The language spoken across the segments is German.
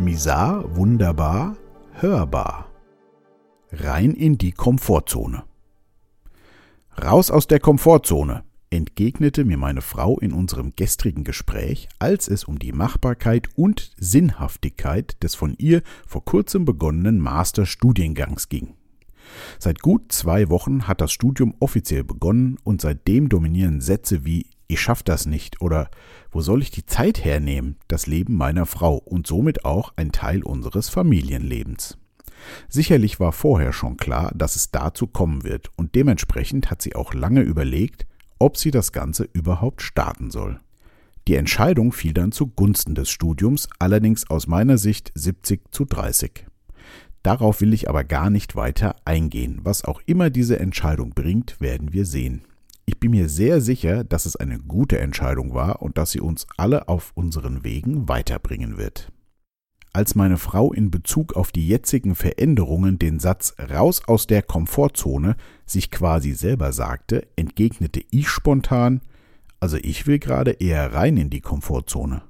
Misar, wunderbar, hörbar. Rein in die Komfortzone. Raus aus der Komfortzone, entgegnete mir meine Frau in unserem gestrigen Gespräch, als es um die Machbarkeit und Sinnhaftigkeit des von ihr vor kurzem begonnenen Masterstudiengangs ging. Seit gut zwei Wochen hat das Studium offiziell begonnen und seitdem dominieren Sätze wie ich schaff das nicht oder wo soll ich die Zeit hernehmen das Leben meiner Frau und somit auch ein Teil unseres Familienlebens. Sicherlich war vorher schon klar, dass es dazu kommen wird, und dementsprechend hat sie auch lange überlegt, ob sie das Ganze überhaupt starten soll. Die Entscheidung fiel dann zugunsten des Studiums, allerdings aus meiner Sicht 70 zu 30. Darauf will ich aber gar nicht weiter eingehen. Was auch immer diese Entscheidung bringt, werden wir sehen. Ich bin mir sehr sicher, dass es eine gute Entscheidung war und dass sie uns alle auf unseren Wegen weiterbringen wird. Als meine Frau in Bezug auf die jetzigen Veränderungen den Satz raus aus der Komfortzone sich quasi selber sagte, entgegnete ich spontan, also ich will gerade eher rein in die Komfortzone.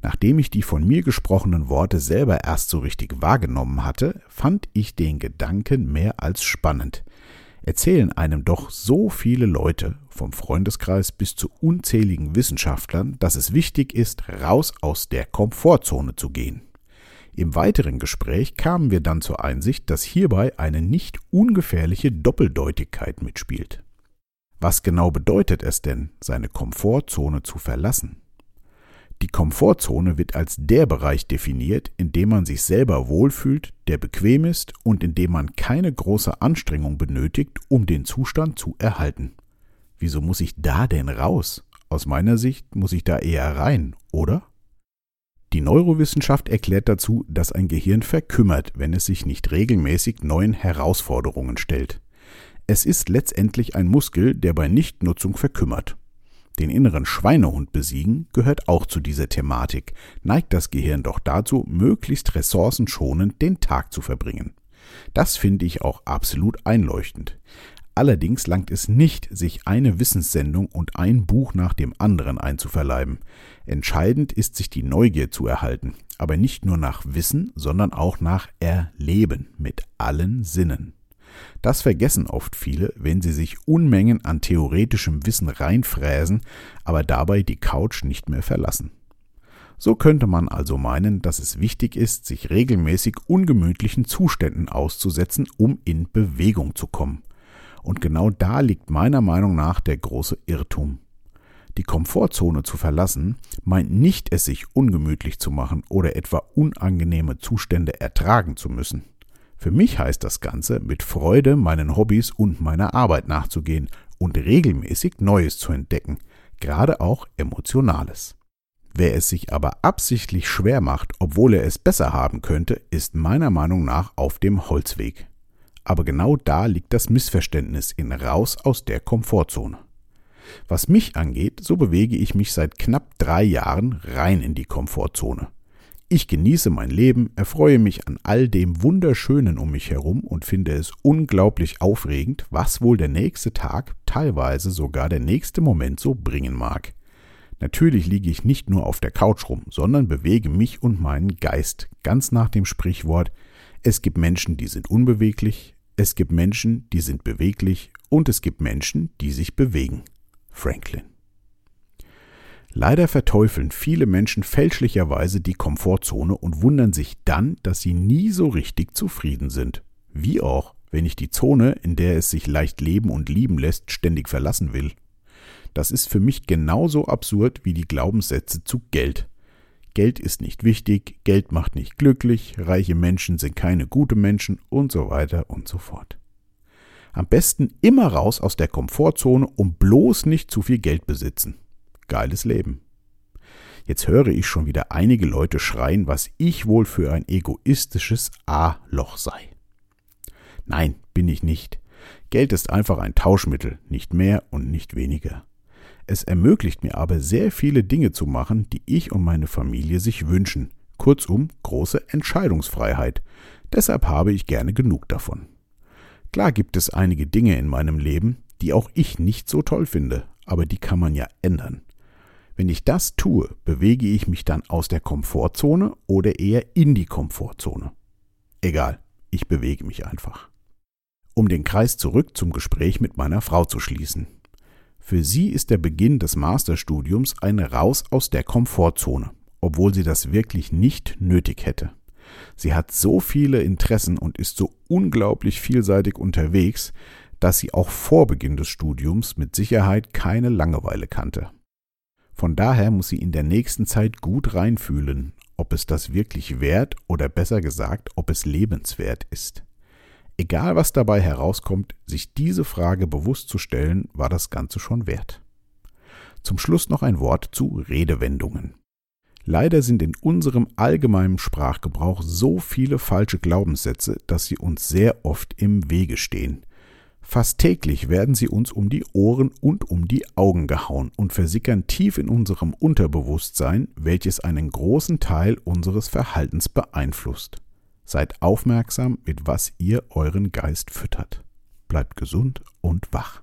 Nachdem ich die von mir gesprochenen Worte selber erst so richtig wahrgenommen hatte, fand ich den Gedanken mehr als spannend erzählen einem doch so viele Leute, vom Freundeskreis bis zu unzähligen Wissenschaftlern, dass es wichtig ist, raus aus der Komfortzone zu gehen. Im weiteren Gespräch kamen wir dann zur Einsicht, dass hierbei eine nicht ungefährliche Doppeldeutigkeit mitspielt. Was genau bedeutet es denn, seine Komfortzone zu verlassen? Die Komfortzone wird als der Bereich definiert, in dem man sich selber wohlfühlt, der bequem ist und in dem man keine große Anstrengung benötigt, um den Zustand zu erhalten. Wieso muss ich da denn raus? Aus meiner Sicht muss ich da eher rein, oder? Die Neurowissenschaft erklärt dazu, dass ein Gehirn verkümmert, wenn es sich nicht regelmäßig neuen Herausforderungen stellt. Es ist letztendlich ein Muskel, der bei Nichtnutzung verkümmert. Den inneren Schweinehund besiegen gehört auch zu dieser Thematik, neigt das Gehirn doch dazu, möglichst ressourcenschonend den Tag zu verbringen. Das finde ich auch absolut einleuchtend. Allerdings langt es nicht, sich eine Wissenssendung und ein Buch nach dem anderen einzuverleiben. Entscheidend ist, sich die Neugier zu erhalten, aber nicht nur nach Wissen, sondern auch nach Erleben mit allen Sinnen. Das vergessen oft viele, wenn sie sich Unmengen an theoretischem Wissen reinfräsen, aber dabei die Couch nicht mehr verlassen. So könnte man also meinen, dass es wichtig ist, sich regelmäßig ungemütlichen Zuständen auszusetzen, um in Bewegung zu kommen. Und genau da liegt meiner Meinung nach der große Irrtum. Die Komfortzone zu verlassen meint nicht, es sich ungemütlich zu machen oder etwa unangenehme Zustände ertragen zu müssen. Für mich heißt das Ganze, mit Freude meinen Hobbys und meiner Arbeit nachzugehen und regelmäßig Neues zu entdecken, gerade auch Emotionales. Wer es sich aber absichtlich schwer macht, obwohl er es besser haben könnte, ist meiner Meinung nach auf dem Holzweg. Aber genau da liegt das Missverständnis in raus aus der Komfortzone. Was mich angeht, so bewege ich mich seit knapp drei Jahren rein in die Komfortzone. Ich genieße mein Leben, erfreue mich an all dem Wunderschönen um mich herum und finde es unglaublich aufregend, was wohl der nächste Tag, teilweise sogar der nächste Moment so bringen mag. Natürlich liege ich nicht nur auf der Couch rum, sondern bewege mich und meinen Geist, ganz nach dem Sprichwort Es gibt Menschen, die sind unbeweglich, es gibt Menschen, die sind beweglich und es gibt Menschen, die sich bewegen. Franklin Leider verteufeln viele Menschen fälschlicherweise die Komfortzone und wundern sich dann, dass sie nie so richtig zufrieden sind. Wie auch, wenn ich die Zone, in der es sich leicht leben und lieben lässt, ständig verlassen will. Das ist für mich genauso absurd wie die Glaubenssätze zu Geld. Geld ist nicht wichtig, Geld macht nicht glücklich, reiche Menschen sind keine gute Menschen und so weiter und so fort. Am besten immer raus aus der Komfortzone und bloß nicht zu viel Geld besitzen geiles Leben. Jetzt höre ich schon wieder einige Leute schreien, was ich wohl für ein egoistisches A-Loch sei. Nein, bin ich nicht. Geld ist einfach ein Tauschmittel, nicht mehr und nicht weniger. Es ermöglicht mir aber sehr viele Dinge zu machen, die ich und meine Familie sich wünschen. Kurzum, große Entscheidungsfreiheit. Deshalb habe ich gerne genug davon. Klar gibt es einige Dinge in meinem Leben, die auch ich nicht so toll finde, aber die kann man ja ändern. Wenn ich das tue, bewege ich mich dann aus der Komfortzone oder eher in die Komfortzone. Egal, ich bewege mich einfach. Um den Kreis zurück zum Gespräch mit meiner Frau zu schließen. Für sie ist der Beginn des Masterstudiums ein Raus aus der Komfortzone, obwohl sie das wirklich nicht nötig hätte. Sie hat so viele Interessen und ist so unglaublich vielseitig unterwegs, dass sie auch vor Beginn des Studiums mit Sicherheit keine Langeweile kannte. Von daher muss sie in der nächsten Zeit gut reinfühlen, ob es das wirklich wert oder besser gesagt, ob es lebenswert ist. Egal was dabei herauskommt, sich diese Frage bewusst zu stellen, war das Ganze schon wert. Zum Schluss noch ein Wort zu Redewendungen. Leider sind in unserem allgemeinen Sprachgebrauch so viele falsche Glaubenssätze, dass sie uns sehr oft im Wege stehen. Fast täglich werden sie uns um die Ohren und um die Augen gehauen und versickern tief in unserem Unterbewusstsein, welches einen großen Teil unseres Verhaltens beeinflusst. Seid aufmerksam, mit was ihr euren Geist füttert. Bleibt gesund und wach.